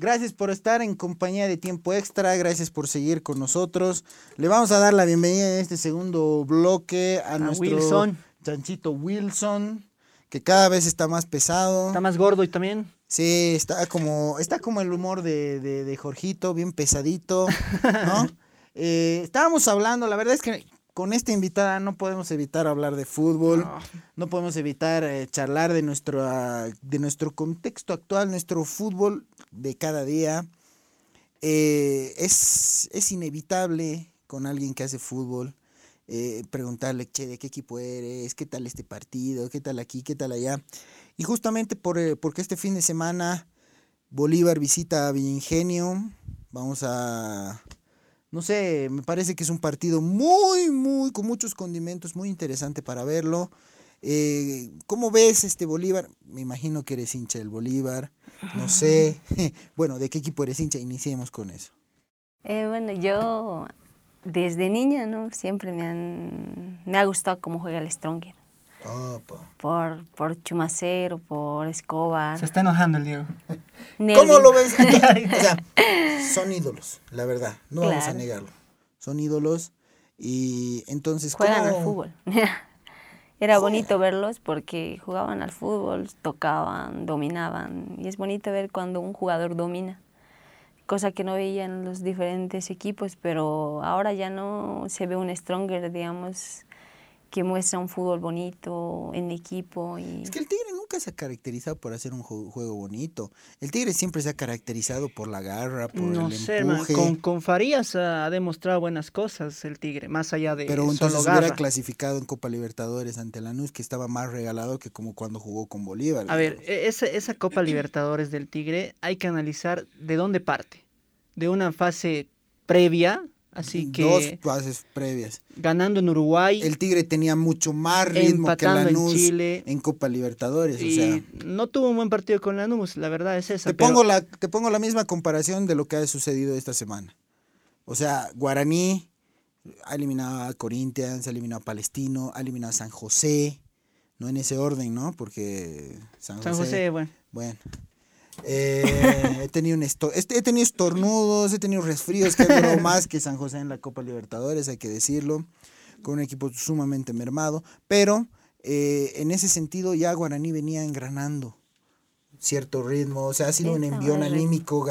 Gracias por estar en compañía de Tiempo Extra, gracias por seguir con nosotros. Le vamos a dar la bienvenida en este segundo bloque a, nuestro Wilson. chanchito Wilson, que cada vez está más pesado. Está más gordo y también. Sí, está como, está como el humor de, de, de Jorgito, bien pesadito, ¿no? Eh, estábamos hablando, la verdad es que con esta invitada no podemos evitar hablar de fútbol, no, No. podemos evitar eh, charlar de nuestro, de nuestro contexto actual, nuestro fútbol de cada día. Eh, es, es inevitable con alguien que hace fútbol eh, preguntarle, che, ¿de qué equipo eres? ¿Qué tal este partido? ¿Qué tal aquí? ¿Qué tal allá? Y justamente por, porque este fin de semana Bolívar visita a Villingenio, vamos a, no sé, me parece que es un partido muy, muy, con muchos condimentos, muy interesante para verlo. Eh, ¿Cómo ves este Bolívar? Me imagino que eres hincha del Bolívar, no sé. bueno, ¿de qué equipo eres hincha? Iniciemos con eso. Eh, bueno, yo desde niña, ¿no? Siempre me, han, me ha gustado cómo juega el Stronger. Opa. Por, por Chumacero, por Escobar. Se está enojando el Diego. ¿Cómo lo ves? o sea, son ídolos, la verdad, no vamos a negarlo. Son ídolos y entonces... Juegan al ¿cómo- fútbol. Era bonito verlos porque jugaban al fútbol, tocaban, dominaban. Y es bonito ver cuando un jugador domina, cosa que no veían los diferentes equipos, pero ahora ya no se ve un Stronger, digamos, que muestra un fútbol bonito en equipo. Y... Es que el Tigre nunca se ha caracterizado por hacer un ju- juego bonito. El Tigre siempre se ha caracterizado por la garra, por No el sé, empuje. Con, con Farías ha demostrado buenas cosas el Tigre, más allá de Pero solo entonces hubiera garra. clasificado en Copa Libertadores ante Lanús, que estaba más regalado que como cuando jugó con Bolívar. A ver, e- esa, esa Copa Libertadores del Tigre hay que analizar de dónde parte. De una fase previa, así que Dos fases previas. ganando en Uruguay El Tigre tenía mucho más ritmo que Empatando en Lanús Chile. en Copa Libertadores. y o sea, no tuvo un buen partido con Lanús, la verdad es esa. te, pero- pongo la, te pongo la misma comparación de lo que ha sucedido esta semana. O sea, Guaraní ha eliminado a Corinthians, ha eliminado a Palestino, ha eliminado a San José. No en ese orden, ¿no? Porque San San José, bueno. Bueno. Eh, he, tenido un esto- este- he tenido estornudos, he tenido resfríos que han durado más que San José en la Copa Libertadores, hay que decirlo, con un equipo sumamente mermado, pero eh, en ese sentido ya Guaraní venía engranando cierto ritmo, o sea, ha sido un envión anímico,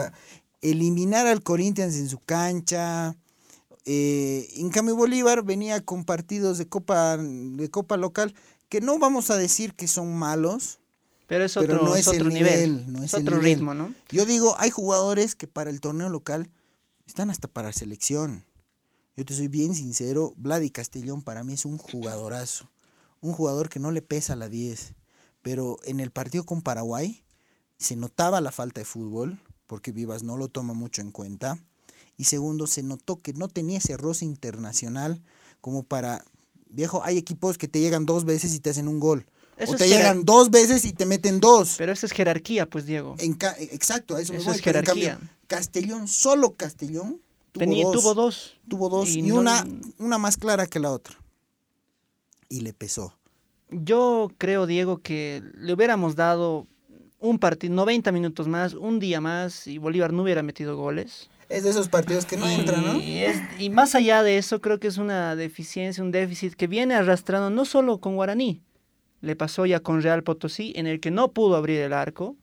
eliminar al Corinthians en su cancha, eh, en cambio Bolívar venía con partidos de Copa, de Copa local que no vamos a decir que son malos, Pero es pero otro, no es es otro el nivel, nivel, no es otro nivel. ritmo, ¿no? Yo digo, hay jugadores que para el torneo local están hasta para selección. Yo te soy bien sincero, Vladi Castellón para mí es un jugadorazo. Un jugador que no le pesa la 10. Pero en el partido con Paraguay se notaba la falta de fútbol, porque Vivas no lo toma mucho en cuenta. Y segundo, se notó que no tenía ese roce internacional como para... Viejo, hay equipos que te llegan dos veces y te hacen un gol. Eso o te llegan dos veces y te meten dos. Pero eso es jerarquía, pues, Diego. En ca- exacto, a eso, me Eso voy, es pero en cambio, jerarquía. Castellón, solo Castellón, tuvo Tenía, dos. tuvo dos. Tuvo dos y, y no- una, una más clara que la otra. Y le pesó. Yo creo, Diego, que le hubiéramos dado un partido, 90 minutos más, un día más, y Bolívar no hubiera metido goles. Es de esos partidos que no y, entran, ¿no? es- y más allá de eso, creo que es una deficiencia, un déficit que viene arrastrando no solo con Guaraní, le pasó ya con Real Potosí, en el que no pudo abrir el arco.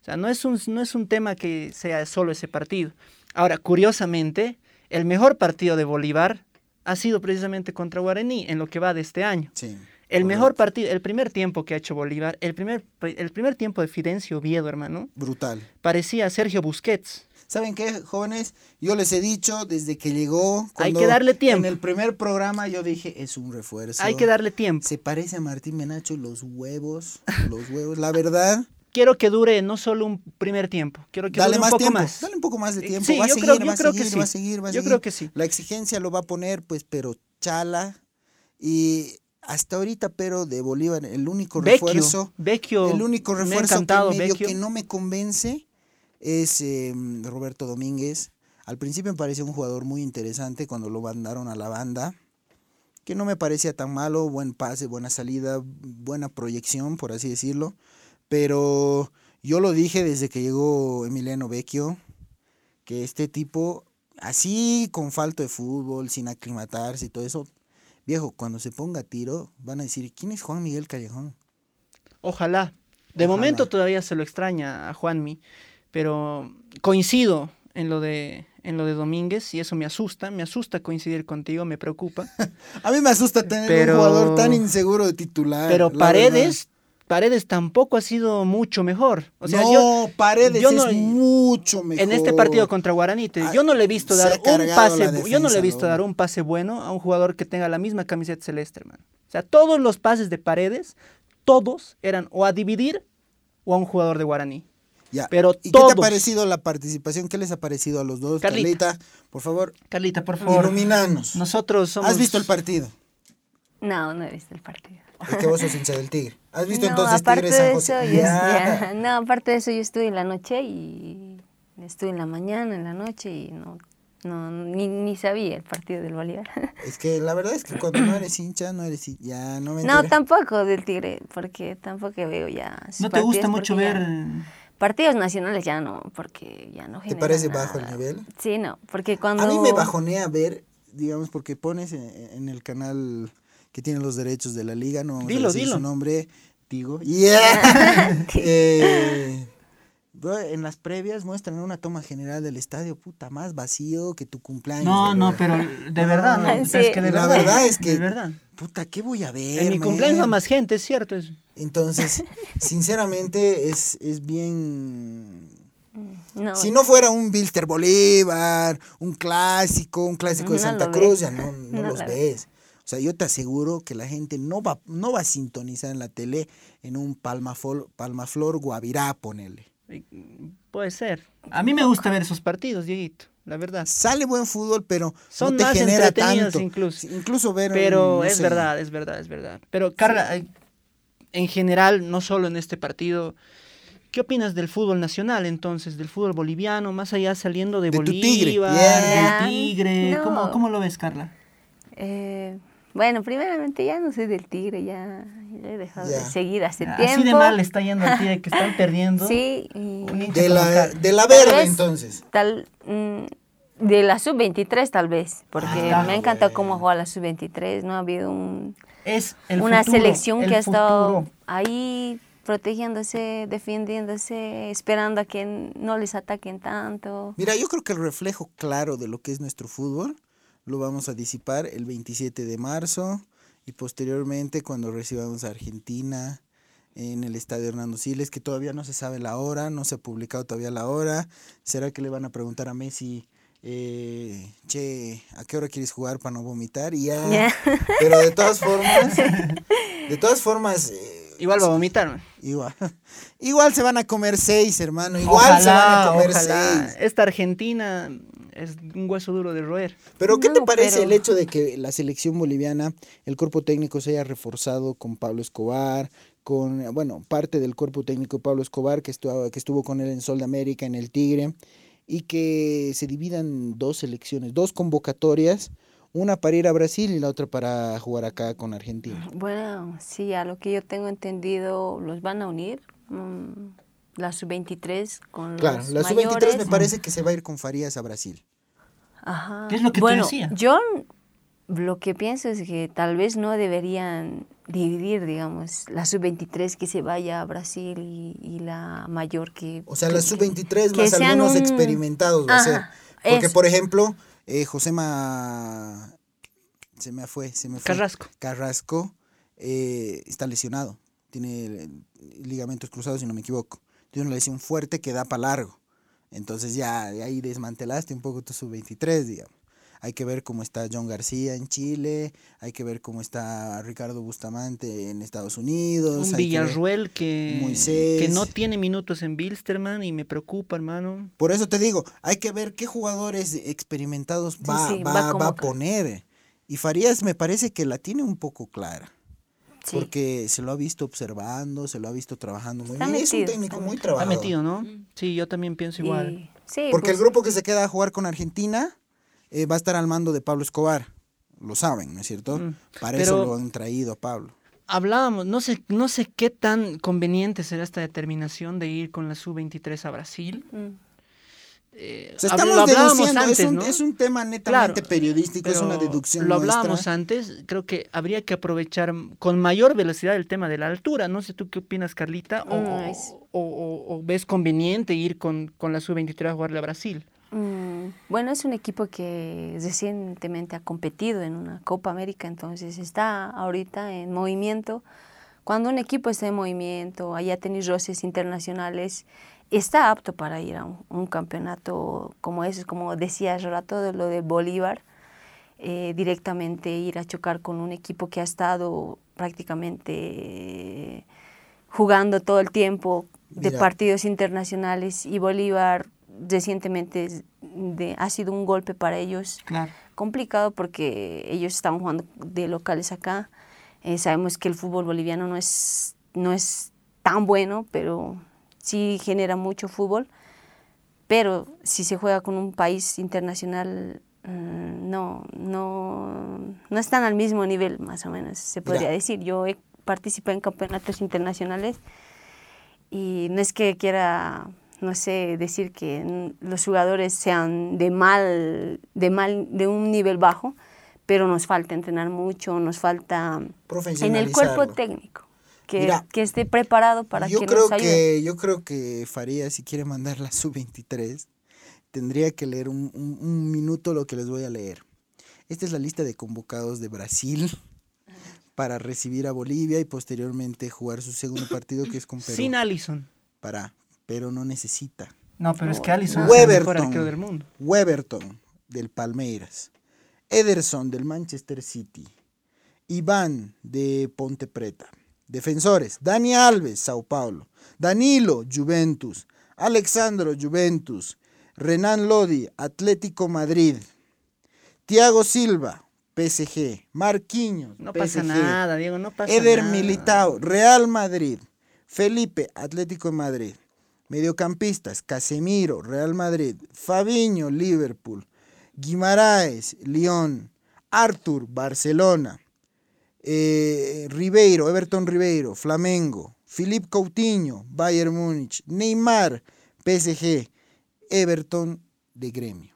O sea, no es un, no es un tema que sea solo ese partido. Ahora, curiosamente, el mejor partido de Bolívar ha sido precisamente contra Guaraní en lo que va de este año. Sí. El mejor partido, el primer tiempo que ha hecho Bolívar, el primer, el primer tiempo de Fidencio Oviedo, hermano, Brutal. parecía Sergio Busquets. ¿Saben qué, jóvenes? Yo les he dicho desde que llegó. Hay que darle tiempo. En el primer programa yo dije, es un refuerzo. Hay que darle tiempo. Se parece a Martín Menacho los huevos, los huevos. La verdad, Quiero que dure no solo un primer tiempo, quiero que dale dure un más poco tiempo. más. Dale un poco más de Eh, tiempo. sí, va a yo seguir, creo- yo va a creo que seguir, sí. va a seguir, va a Yo seguir. creo que sí. La exigencia lo va a poner, pues, pero chala. Y hasta ahorita, pero de Bolívar, el único refuerzo. Vecchio, El único me ha refuerzo encantado, que, medio Vecchio. que no me convence es eh, Roberto Domínguez. Al principio me pareció un jugador muy interesante cuando lo mandaron a la banda, que no me parecía tan malo, buen pase, buena salida, buena proyección, por así decirlo. Pero Yo lo dije desde que llegó Emiliano Vecchio, que este tipo, así con falta de fútbol, sin aclimatarse y todo eso, viejo, cuando se ponga a tiro, van a decir, ¿quién es Juan Miguel Callejón? Ojalá. De Ojalá. momento todavía se lo extraña a Juanmi, pero coincido en lo de en lo de Domínguez y eso me asusta, me asusta coincidir contigo, me preocupa. A mí me asusta tener Pero- un jugador tan inseguro de titular. Pero Paredes, Paredes tampoco ha sido mucho mejor. O verdad. sea, no, yo Paredes yo no- es mucho mejor. en este partido contra Guaraní, te- Ah, yo no le he visto se dar un pase, bu- yo no le he defensa, visto ¿no? dar un pase bueno a un jugador que tenga la misma camiseta celeste, hermano. O sea, todos los pases de Paredes, todos eran o a dividir o a un jugador de Guaraní. Ya. pero ¿Y qué te ha parecido la participación? ¿Qué les ha parecido a los dos? Carlita. Carlita, por favor, Carlita, por favor. iluminanos. Nosotros somos ¿Has visto el partido? No, no he visto el partido. Es que vos sos hincha del Tigre. ¿Has visto no, entonces aparte Tigre San de José? eso, yo, Ya. ya, no, aparte de eso, yo estuve en la noche y estuve en la mañana, en la noche y no, no ni, ni sabía el partido del Bolívar. Es que la verdad es que cuando no eres hincha, no eres hincha. Ya, no me No, enteré. tampoco del Tigre, porque tampoco veo ya. ¿No te gusta mucho ver ya- Partidos nacionales ya no, porque ya no ¿Te parece bajo el nivel? Sí, no, porque cuando... A mí me bajonea ver, digamos, porque pones en, en el canal que tiene los derechos de la liga, no vamos a Dilo, decir dilo. su nombre, digo. Yeah. Eh, en las previas muestran una toma general del estadio, puta, más vacío que tu cumpleaños. No, no, verdad. pero de verdad, no. Sí. Es que de La verdad, verdad es que- De verdad. Puta, ¿qué voy a ver? En mi man? cumpleaños más gente, es cierto. Es... Entonces, sinceramente, es, es bien No, Si no fuera un Bilster Bolívar, un clásico, un clásico de No Santa Cruz, ves. ya no, no No los lo ves. O sea, yo te aseguro que la gente no va, no va a sintonizar en la tele en un palmaflor, palmaflor Guavirá, ponele. Puede ser. A mí me gusta ver esos partidos, Dieguito, la verdad. Sale buen fútbol, pero Son no te más genera entretenidos tanto. incluso. Incluso ver. Pero no es sé, verdad, es verdad, es verdad. Pero Carla, eh, en general, no solo en este partido, ¿qué opinas del fútbol nacional entonces, del fútbol boliviano, más allá saliendo de, De tu Bolívar, Tigre, del yeah. Tigre? No. ¿Cómo, ¿Cómo lo ves, Carla? eh, bueno, primeramente ya no soy del Tigre, ya, ya he dejado Ya. de seguir hace tiempo. Así de mal le está yendo al Tigre que están perdiendo. Sí, y De la, de la Tal verde, vez- entonces. tal mm, de la sub-23 tal vez, porque Ah, me encanta bueno. cómo juega la sub-23, no ha habido un, Es el una futuro, selección el que ha estado ahí protegiéndose, defendiéndose, esperando a que no les ataquen tanto. Mira, yo creo que el reflejo claro de lo que es nuestro fútbol lo vamos a disipar el 27 de marzo y posteriormente cuando recibamos a Argentina en el estadio Hernando Siles, que todavía no se sabe la hora, no se ha publicado todavía la hora. ¿Será que le van a preguntar a Messi, eh, che, ¿a qué hora quieres jugar para no vomitar? Y ya. Pero de todas formas, de todas formas, eh, Igual va a vomitar. man. igual, igual se van a comer seis, hermano. Igual se van a comer ojalá. seis. Esta Argentina es un hueso duro de roer. Pero ¿qué te parece pero- el hecho de que la selección boliviana, el cuerpo técnico se haya reforzado con Pablo Escobar, con, bueno, parte del cuerpo técnico de Pablo Escobar que estuvo, que estuvo con él en Sol de América, en el Tigre, y que se dividan dos selecciones, dos convocatorias, una para ir a Brasil y la otra para jugar acá con Argentina? Bueno, sí, a lo que yo tengo entendido, los van a unir. mm, la sub-23 con Claro, los la sub-23 me parece que se va a ir con Farías a Brasil. Ajá. ¿Qué es lo que te bueno, decía? Yo lo que pienso es que tal vez no deberían dividir, digamos, la sub-23 que se vaya a Brasil y, y la mayor que... O sea, la que- sub-23 que más algunos un- experimentados va a ser. Porque, eso. por ejemplo, eh, Josema... Se me fue, se me fue. Carrasco. Carrasco eh, está lesionado. Tiene ligamentos cruzados, si no me equivoco. Tiene una lesión fuerte que da para largo. Entonces ya de ahí desmantelaste un poco tu sub-23, digamos. Hay que ver cómo está John García en Chile, hay que ver cómo está Ricardo Bustamante en Estados Unidos. Un que Villarruel que, Moisés. que no tiene minutos en Bilsterman y me preocupa, hermano. Por eso te digo, hay que ver qué jugadores experimentados va, sí, va- va a va a poner. Y Farías me parece que la tiene un poco clara. Sí. Porque se lo ha visto observando, se lo ha visto trabajando muy Está bien. y es un técnico muy metido. Ha trabajador. metido, ¿no? Sí, yo también pienso igual. Y- sí, Porque el pues, grupo que se queda a jugar con Argentina eh, va a estar al mando de Pablo Escobar. Lo saben, ¿no es cierto? Mm, Para eso lo han traído a Pablo. hablábamos, no sé, no sé qué tan conveniente será esta determinación de ir con la sub-23 a Brasil. Mm. Eh, O sea, estamos lo hablábamos deduciendo, antes, es, un, ¿no? es un tema netamente Claro, periodístico, es una deducción Lo hablábamos nuestra. antes, creo que habría que aprovechar con mayor velocidad el tema de la altura. No sé tú qué opinas, Carlita, o, Mm, es- o- o- o ves conveniente ir con, con la sub-23 a jugarle a Brasil. Bueno, es un equipo que recientemente ha competido en una Copa América, entonces está ahorita en movimiento. Cuando un equipo está en movimiento, haya tenido roces internacionales, está apto para ir a un, un campeonato como ese, como decía hace rato de lo de Bolívar, eh, directamente ir a chocar con un equipo que ha estado prácticamente eh, jugando todo el tiempo de Mira. partidos internacionales y Bolívar recientemente de- ha sido un golpe para ellos Claro. complicado porque ellos están jugando de locales acá. Eh, sabemos que el fútbol boliviano no es, no es tan bueno, pero sí genera mucho fútbol. Pero si se juega con un país internacional, mm, no, no, no están al mismo nivel, más o menos, se podría decir. Yo he participado en campeonatos internacionales y no es que quiera, no sé, decir que los jugadores sean de mal, de mal, de un nivel bajo, pero nos falta entrenar mucho, nos falta en el cuerpo técnico, que, Mira, que esté preparado para yo que creo nos ayude. que Yo creo que Faría, si quiere mandar la sub-23, tendría que leer un, un- un minuto lo que les voy a leer. Esta es la lista de convocados de Brasil para recibir a Bolivia y posteriormente jugar su segundo partido que es con Perú. Sin Allison. Para, pero no necesita. No, pero es que Allison es el mejor Weberton. arquero del mundo. Weberton del Palmeiras, Ederson del Manchester City, Iván de Ponte Preta. Defensores, Dani Alves, Sao Paulo, Danilo, Juventus, Alexandro, Juventus, Renan Lodi, Atlético Madrid, Thiago Silva, PSG, Marquinhos, No PSG, pasa nada, Diego, no pasa Eder nada. Militao, Real Madrid. Felipe, Atlético de Madrid. Mediocampistas, Casemiro, Real Madrid. Fabiño, Liverpool. Guimaraes, Lyon. Arthur, Barcelona. Eh, Ribeiro, Everton Ribeiro, Flamengo. Philip Coutinho, Bayern Múnich. Neymar, PSG. Everton de Gremio.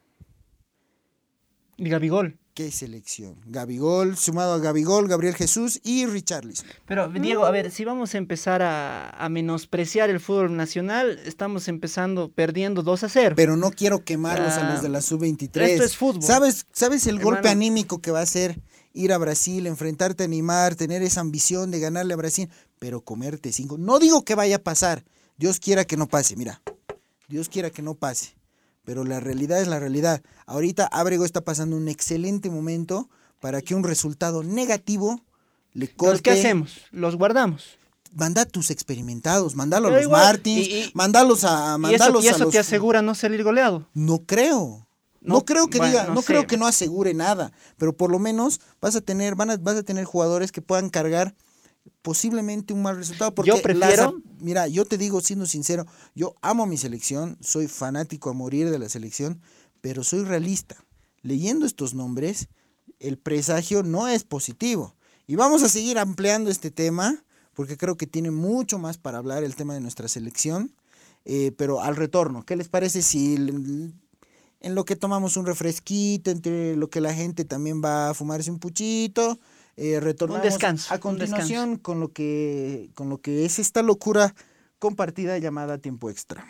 Y Gabigol. ¿Qué selección? Gabigol, sumado a Gabigol, Gabriel Jesús y Richarlison. Pero, Diego, a ver, si vamos a empezar a, a menospreciar el fútbol nacional, estamos empezando perdiendo 2 a 0. pero no quiero quemarlos a Ah, los de la sub-23. esto es fútbol. ¿Sabes, ¿Sabes el golpe anímico que va a ser ir a Brasil, enfrentarte a Neymar, tener esa ambición de ganarle a Brasil, pero comerte cinco? No digo que vaya a pasar, Dios quiera que no pase, mira, Dios quiera que no pase, pero la realidad es la realidad. Ahorita Ábrego está pasando un excelente momento para que un resultado negativo le corte. ¿qué hacemos? Los guardamos. Manda a tus experimentados, mándalo a los igual, Martins, y- y- mándalos a, Y eso, y a eso los te asegura no salir goleado. no creo. No, No, creo que bueno, diga, no no, creo que no asegure nada, pero por lo menos vas a tener, van a, vas a tener jugadores que puedan cargar posiblemente un mal resultado. Porque Yo prefiero- las- mira, yo te digo, siendo sincero, yo amo mi selección, soy fanático a morir de la selección, pero soy realista. Leyendo estos nombres, el presagio no es positivo. Y vamos a seguir ampliando este tema, porque creo que tiene mucho más para hablar el tema de nuestra selección. Eh, pero al retorno, ¿qué les parece si en lo que tomamos un refresquito, entre lo que la gente también va a fumarse un puchito, eh, retornamos descanso, a un continuación con lo que con lo que es esta locura compartida llamada tiempo extra.